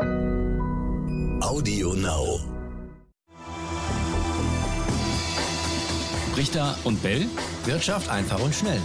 Audio Now. Richter und Bell. Wirtschaft einfach und schnell.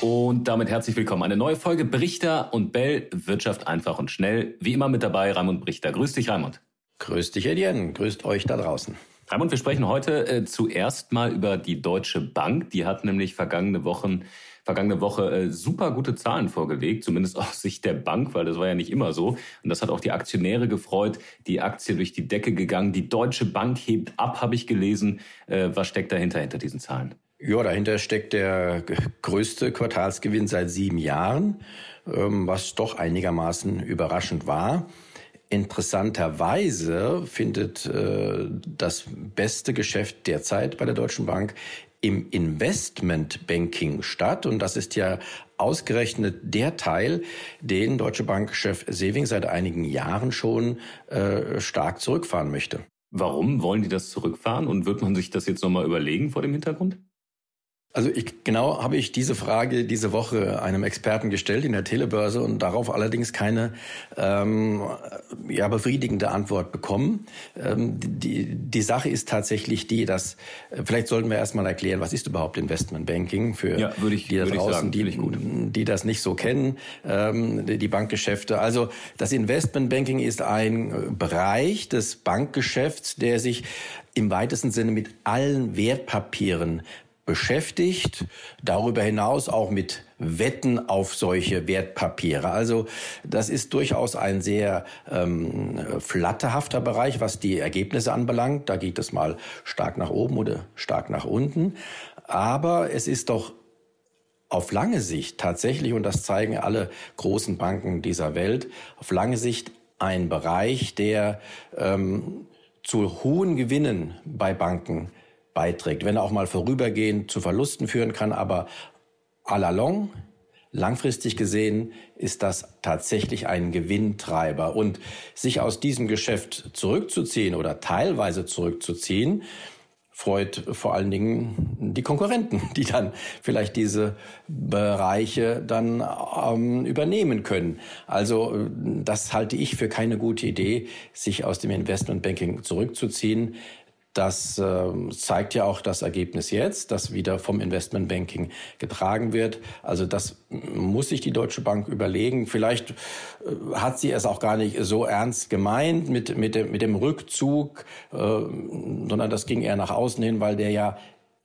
Und damit herzlich willkommen. Eine neue Folge Brichter und Bell, Wirtschaft einfach und schnell. Wie immer mit dabei Raimund Brichter. Grüß dich, Raimund. Grüß dich, Etienne. Grüßt euch da draußen. Raimund, wir sprechen heute äh, zuerst mal über die Deutsche Bank. Die hat nämlich vergangene Wochen vergangene Woche äh, super gute Zahlen vorgelegt, zumindest aus Sicht der Bank, weil das war ja nicht immer so. Und das hat auch die Aktionäre gefreut. Die Aktie durch die Decke gegangen. Die Deutsche Bank hebt ab, habe ich gelesen. Äh, was steckt dahinter, hinter diesen Zahlen? Ja, dahinter steckt der größte Quartalsgewinn seit sieben Jahren, ähm, was doch einigermaßen überraschend war. Interessanterweise findet äh, das beste Geschäft derzeit bei der Deutschen Bank im Investmentbanking statt. Und das ist ja ausgerechnet der Teil, den Deutsche Bank-Chef Sewing seit einigen Jahren schon äh, stark zurückfahren möchte. Warum wollen die das zurückfahren? Und wird man sich das jetzt nochmal überlegen vor dem Hintergrund? Also ich, genau habe ich diese Frage diese Woche einem Experten gestellt in der Telebörse und darauf allerdings keine ähm, ja, befriedigende Antwort bekommen. Ähm, die, die Sache ist tatsächlich die, dass äh, vielleicht sollten wir erstmal erklären, was ist überhaupt Investmentbanking für ja, ich, die da draußen, sagen, die, die das nicht so kennen, ähm, die Bankgeschäfte. Also das Investmentbanking ist ein Bereich des Bankgeschäfts, der sich im weitesten Sinne mit allen Wertpapieren beschäftigt, darüber hinaus auch mit Wetten auf solche Wertpapiere. Also das ist durchaus ein sehr ähm, flatterhafter Bereich, was die Ergebnisse anbelangt. Da geht es mal stark nach oben oder stark nach unten. Aber es ist doch auf lange Sicht tatsächlich, und das zeigen alle großen Banken dieser Welt, auf lange Sicht ein Bereich, der ähm, zu hohen Gewinnen bei Banken beiträgt, wenn er auch mal vorübergehend zu Verlusten führen kann, aber à la long, langfristig gesehen, ist das tatsächlich ein Gewinntreiber. Und sich aus diesem Geschäft zurückzuziehen oder teilweise zurückzuziehen, freut vor allen Dingen die Konkurrenten, die dann vielleicht diese Bereiche dann ähm, übernehmen können. Also das halte ich für keine gute Idee, sich aus dem Investmentbanking zurückzuziehen. Das äh, zeigt ja auch das Ergebnis jetzt, das wieder vom Investmentbanking getragen wird. Also das muss sich die Deutsche Bank überlegen. Vielleicht äh, hat sie es auch gar nicht so ernst gemeint mit, mit, dem, mit dem Rückzug, äh, sondern das ging eher nach außen hin, weil der ja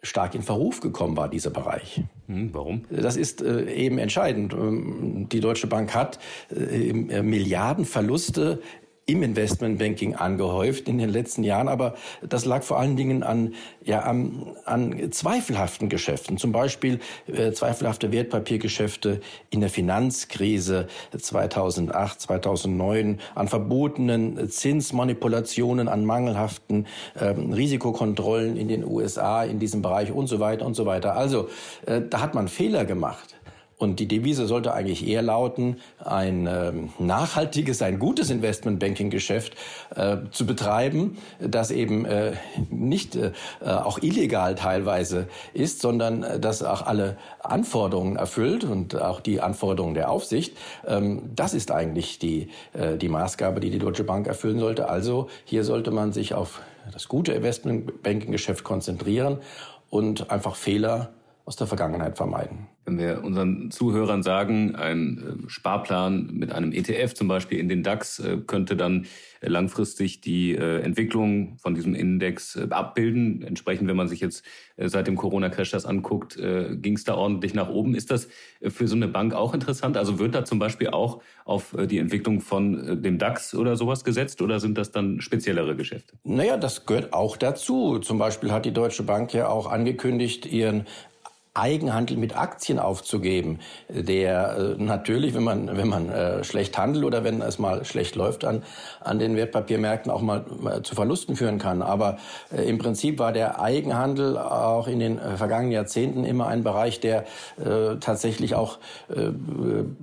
stark in Verruf gekommen war, dieser Bereich. Hm, warum? Das ist äh, eben entscheidend. Ähm, die Deutsche Bank hat Milliardenverluste im Investmentbanking angehäuft in den letzten Jahren, aber das lag vor allen Dingen an, ja, an, an zweifelhaften Geschäften, zum Beispiel äh, zweifelhafte Wertpapiergeschäfte in der Finanzkrise 2008, 2009, an verbotenen Zinsmanipulationen, an mangelhaften ähm, Risikokontrollen in den USA in diesem Bereich und so weiter und so weiter. Also äh, da hat man Fehler gemacht. Und die Devise sollte eigentlich eher lauten, ein äh, nachhaltiges, ein gutes Investmentbanking-Geschäft äh, zu betreiben, das eben äh, nicht äh, auch illegal teilweise ist, sondern äh, das auch alle Anforderungen erfüllt und auch die Anforderungen der Aufsicht. Ähm, das ist eigentlich die, äh, die Maßgabe, die die Deutsche Bank erfüllen sollte. Also hier sollte man sich auf das gute Investmentbanking-Geschäft konzentrieren und einfach Fehler aus der Vergangenheit vermeiden. Wenn wir unseren Zuhörern sagen, ein äh, Sparplan mit einem ETF zum Beispiel in den DAX äh, könnte dann äh, langfristig die Entwicklung von diesem Index abbilden. Entsprechend, wenn man sich jetzt seit dem Corona-Crash das anguckt, ging es da ordentlich nach oben. Ist das für so eine Bank auch interessant? Also wird da zum Beispiel auch auf die Entwicklung von dem DAX oder sowas gesetzt oder sind das dann speziellere Geschäfte? Naja, das gehört auch dazu. Zum Beispiel hat die Deutsche Bank ja auch angekündigt, ihren Eigenhandel mit Aktien aufzugeben, der äh, natürlich, wenn man, wenn man äh, schlecht handelt oder wenn es mal schlecht läuft an, an den Wertpapiermärkten auch mal, mal zu Verlusten führen kann. Aber äh, im Prinzip war der Eigenhandel auch in den äh, vergangenen Jahrzehnten immer ein Bereich, der äh, tatsächlich auch äh,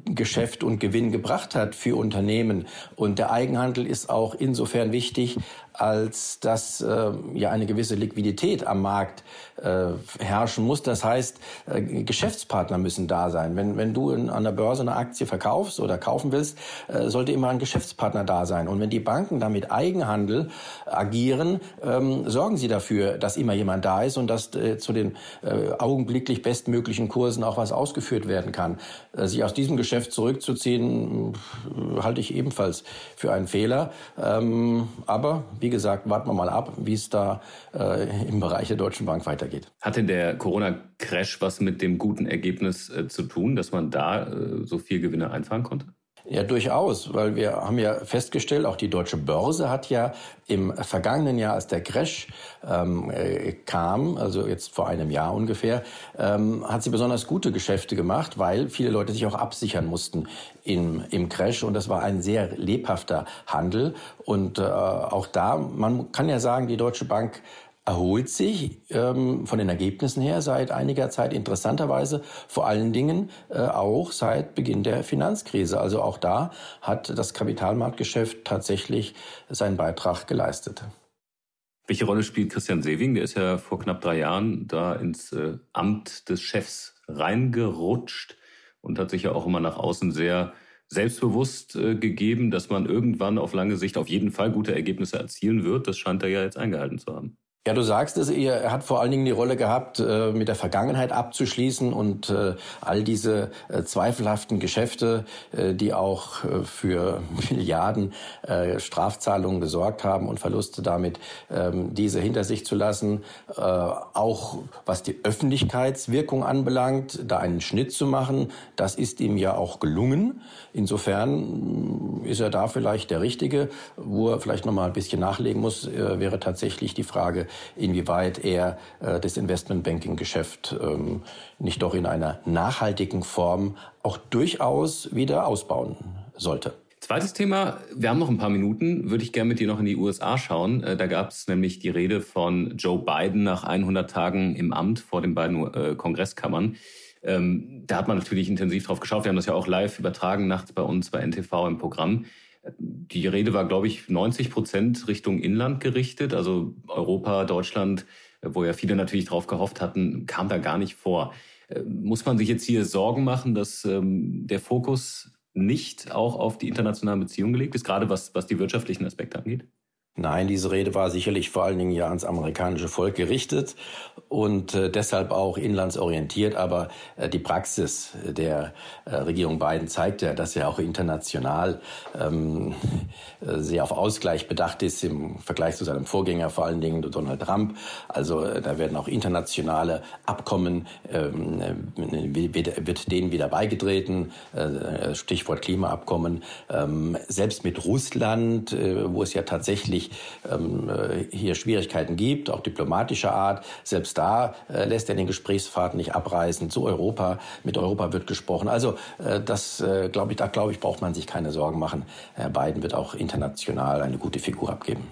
Geschäft und Gewinn gebracht hat für Unternehmen. Und der Eigenhandel ist auch insofern wichtig, als dass äh, ja eine gewisse Liquidität am Markt äh, herrschen muss. Das heißt, äh, Geschäftspartner müssen da sein. Wenn, wenn du in, an der Börse eine Aktie verkaufst oder kaufen willst, äh, sollte immer ein Geschäftspartner da sein. Und wenn die Banken damit Eigenhandel agieren, ähm, sorgen sie dafür, dass immer jemand da ist und dass äh, zu den äh, augenblicklich bestmöglichen Kursen auch was ausgeführt werden kann. Äh, sich aus diesem Geschäft zurückzuziehen, halte ich ebenfalls für einen Fehler. Ähm, aber wie gesagt, warten wir mal ab, wie es da äh, im Bereich der Deutschen Bank weitergeht. Hat denn der Corona-Crash was mit dem guten Ergebnis äh, zu tun, dass man da äh, so viel Gewinne einfahren konnte? Ja, durchaus, weil wir haben ja festgestellt, auch die deutsche Börse hat ja im vergangenen Jahr, als der Crash ähm, äh, kam, also jetzt vor einem Jahr ungefähr, ähm, hat sie besonders gute Geschäfte gemacht, weil viele Leute sich auch absichern mussten im, im Crash. Und das war ein sehr lebhafter Handel. Und äh, auch da, man kann ja sagen, die Deutsche Bank erholt sich ähm, von den Ergebnissen her seit einiger Zeit interessanterweise vor allen Dingen äh, auch seit Beginn der Finanzkrise. Also auch da hat das Kapitalmarktgeschäft tatsächlich seinen Beitrag geleistet. Welche Rolle spielt Christian Sewing? Der ist ja vor knapp drei Jahren da ins äh, Amt des Chefs reingerutscht und hat sich ja auch immer nach außen sehr selbstbewusst äh, gegeben, dass man irgendwann auf lange Sicht auf jeden Fall gute Ergebnisse erzielen wird. Das scheint er ja jetzt eingehalten zu haben. Ja, du sagst es, er hat vor allen Dingen die Rolle gehabt, äh, mit der Vergangenheit abzuschließen und äh, all diese äh, zweifelhaften Geschäfte, die auch für Milliarden Strafzahlungen gesorgt haben und Verluste damit, ähm, diese hinter sich zu lassen. Auch was die Öffentlichkeitswirkung anbelangt, da einen Schnitt zu machen, das ist ihm ja auch gelungen. Insofern ist er da vielleicht der Richtige. Wo er vielleicht noch mal ein bisschen nachlegen muss, wäre tatsächlich die Frage, inwieweit er äh, das Investmentbanking-Geschäft ähm, nicht doch in einer nachhaltigen Form auch durchaus wieder ausbauen sollte. Zweites Thema, wir haben noch ein paar Minuten, würde ich gerne mit dir noch in die USA schauen. Äh, da gab es nämlich die Rede von Joe Biden nach 100 Tagen im Amt vor den beiden äh, Kongresskammern. Ähm, da hat man natürlich intensiv drauf geschaut. Wir haben das ja auch live übertragen nachts bei uns bei NTV im Programm. Die Rede war, glaube ich, 90 Prozent Richtung Inland gerichtet. Also Europa, Deutschland, wo ja viele natürlich drauf gehofft hatten, kam da gar nicht vor. Äh, muss man sich jetzt hier Sorgen machen, dass ähm, der Fokus nicht auch auf die internationalen Beziehungen gelegt ist, gerade was, was die wirtschaftlichen Aspekte angeht? Nein, diese Rede war sicherlich vor allen Dingen ja ans amerikanische Volk gerichtet und äh, deshalb auch inlandsorientiert. Aber äh, die Praxis der äh, Regierung Biden zeigt ja, dass er auch international ähm, äh, sehr auf Ausgleich bedacht ist im Vergleich zu seinem Vorgänger, vor allen Dingen Donald Trump. Also äh, da werden auch internationale Abkommen, ähm, äh, wird, denen wieder beigetreten. Stichwort Klimaabkommen. Ähm, selbst mit Russland, wo es ja tatsächlich natürlich ähm, äh, hier Schwierigkeiten gibt, auch diplomatischer Art. Selbst da äh, lässt er den Gesprächsfaden nicht abreißen. Zu Europa, mit Europa wird gesprochen. Also äh, das äh, glaube ich, da glaube ich, braucht man sich keine Sorgen machen. Herr Biden wird auch international eine gute Figur abgeben.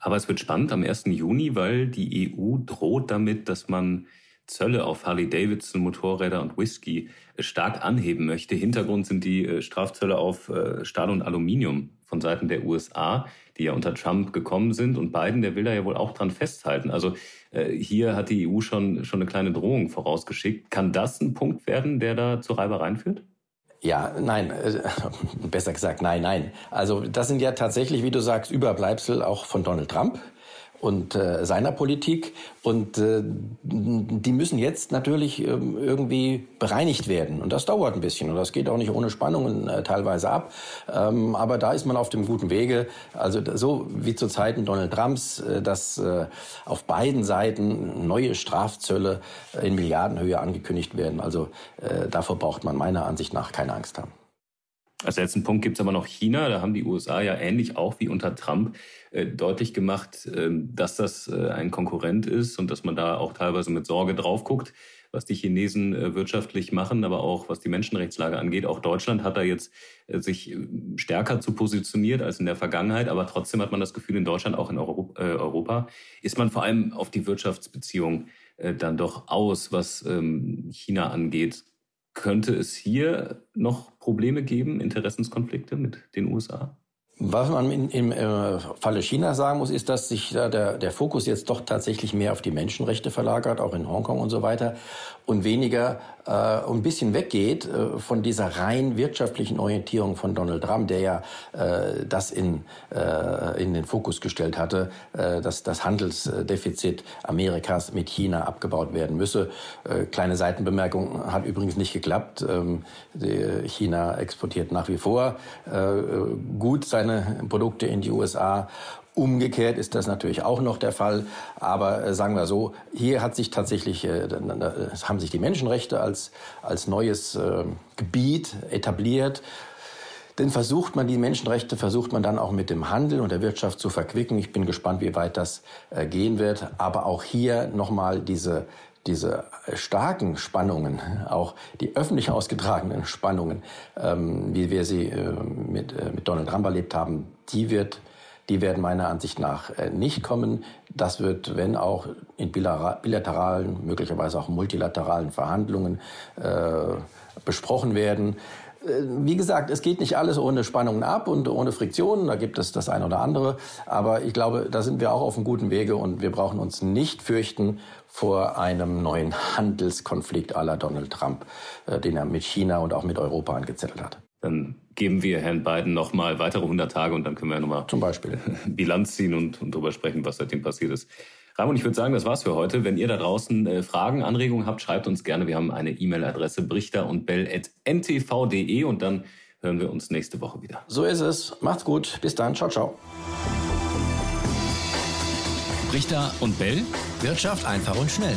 Aber es wird spannend am 1. Juni, weil die EU droht damit, dass man Zölle auf Harley-Davidson, Motorräder und Whisky äh, stark anheben möchte. Hintergrund sind die äh, Strafzölle auf Stahl und Aluminium von Seiten der USA die ja unter Trump gekommen sind. Und Biden, der will da ja wohl auch dran festhalten. Also äh, hier hat die EU schon, schon eine kleine Drohung vorausgeschickt. Kann das ein Punkt werden, der da zu Reibereien führt? Ja, nein, äh, besser gesagt, nein, nein. Also das sind ja tatsächlich, wie du sagst, Überbleibsel auch von Donald Trump und äh, seiner Politik. Und äh, die müssen jetzt natürlich äh, irgendwie bereinigt werden. Und das dauert ein bisschen. Und das geht auch nicht ohne Spannungen äh, teilweise ab. Ähm, aber da ist man auf dem guten Wege. Also so wie zu Zeiten Donald Trumps, äh, dass äh, auf beiden Seiten neue Strafzölle in Milliardenhöhe angekündigt werden. Also äh, davor braucht man meiner Ansicht nach keine Angst haben. Als letzten Punkt gibt es aber noch China. Da haben die USA ja ähnlich auch wie unter Trump äh, deutlich gemacht, äh, dass das äh, ein Konkurrent ist und dass man da auch teilweise mit Sorge drauf guckt, was die Chinesen äh, wirtschaftlich machen, aber auch was die Menschenrechtslage angeht. Auch Deutschland hat da jetzt äh, sich äh, stärker zu positioniert als in der Vergangenheit. Aber trotzdem hat man das Gefühl, in Deutschland, auch in Euro Europa, ist man vor allem auf die Wirtschaftsbeziehung dann doch aus, was ähm, China angeht. Könnte es hier noch Probleme geben, Interessenskonflikte mit den USA? Was man in, im äh, Falle China sagen muss, ist, dass sich da der, der Fokus jetzt doch tatsächlich mehr auf die Menschenrechte verlagert, auch in Hongkong und so weiter, und weniger äh, ein bisschen weggeht äh, von dieser rein wirtschaftlichen Orientierung von Donald Trump, der ja äh, das in, äh, in den Fokus gestellt hatte, äh, dass das Handelsdefizit Amerikas mit China abgebaut werden müsse. Äh, kleine Seitenbemerkung hat übrigens nicht geklappt. Ähm, China exportiert nach wie vor äh, gut seine seine Produkte in die USA. Umgekehrt ist das natürlich auch noch der Fall. Aber äh, sagen wir so, hier hat sich tatsächlich, äh, haben sich die Menschenrechte als, als neues äh, Gebiet etabliert. Denn versucht man die Menschenrechte, versucht man dann auch mit dem Handel und der Wirtschaft zu verquicken. Ich bin gespannt, wie weit das äh, gehen wird. Aber auch hier nochmal diese diese starken Spannungen, auch die öffentlich ausgetragenen Spannungen, ähm, wie wir sie äh, mit, äh, mit Donald Trump erlebt haben, die wird die werden meiner Ansicht nach äh, nicht kommen. Das wird, wenn auch in bilateralen, möglicherweise auch multilateralen Verhandlungen äh, besprochen werden. Äh, wie gesagt, es geht nicht alles ohne Spannungen ab und ohne Friktionen. Da gibt es das eine oder andere. Aber ich glaube, da sind wir auch auf einem guten Wege und wir brauchen uns nicht fürchten vor einem neuen Handelskonflikt la Donald Trump, äh, den er mit China und auch mit Europa angezettelt hat. Dann geben wir Herrn Biden noch mal weitere 100 Tage und dann können wir nochmal zum Beispiel Bilanz ziehen und, und darüber sprechen, was seitdem passiert ist. Ramon, ich würde sagen, das war's für heute. Wenn ihr da draußen äh, Fragen, Anregungen habt, schreibt uns gerne. Wir haben eine E-Mail-Adresse brichter und bell.ntv.de und dann hören wir uns nächste Woche wieder. So ist es. Macht's gut. Bis dann. Ciao, ciao. Brichter und Bell. Wirtschaft einfach und schnell.